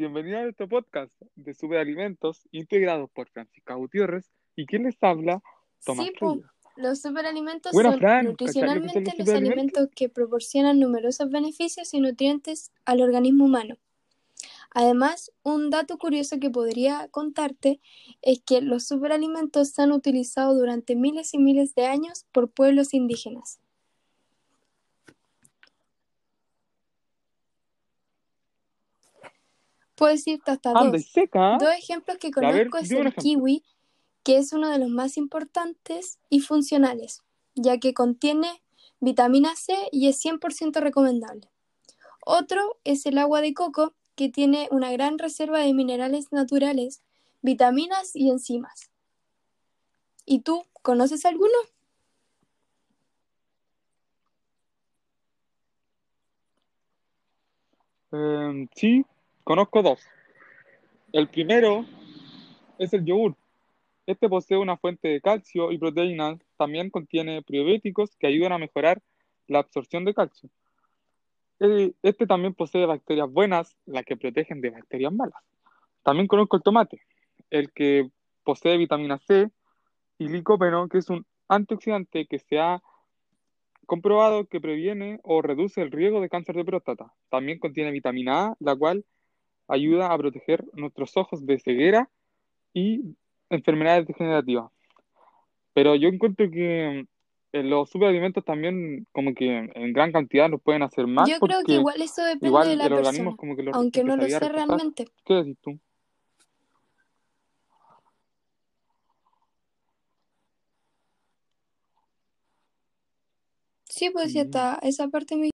bienvenido a nuestro podcast de superalimentos integrados por Francisca Gutiérrez y quien les habla, Tomás Sí, po. Los superalimentos son Fran, nutricionalmente ¿cachai lo que son los alimentos que proporcionan numerosos beneficios y nutrientes al organismo humano. Además, un dato curioso que podría contarte es que los superalimentos se han utilizado durante miles y miles de años por pueblos indígenas. Puedo decirte hasta y dos. seca. Dos ejemplos que ver, conozco es el kiwi, que es uno de los más importantes y funcionales, ya que contiene vitamina C y es 100% recomendable. Otro es el agua de coco, que tiene una gran reserva de minerales naturales, vitaminas y enzimas. ¿Y tú conoces alguno? Eh, sí, conozco dos. El primero es el yogur. Este posee una fuente de calcio y proteínas. También contiene probióticos que ayudan a mejorar la absorción de calcio. Este también posee bacterias buenas, las que protegen de bacterias malas. También conozco el tomate, el que posee vitamina C y licopeno, que es un antioxidante que se ha comprobado que previene o reduce el riesgo de cáncer de próstata. También contiene vitamina A, la cual ayuda a proteger nuestros ojos de ceguera y enfermedades degenerativas. Pero yo encuentro que eh, los superalimentos también como que en gran cantidad nos pueden hacer mal Yo creo que igual eso depende igual de la el persona, como que aunque no lo sé realmente. ¿Qué decís tú? Sí, pues sí, Mm. hasta esa parte me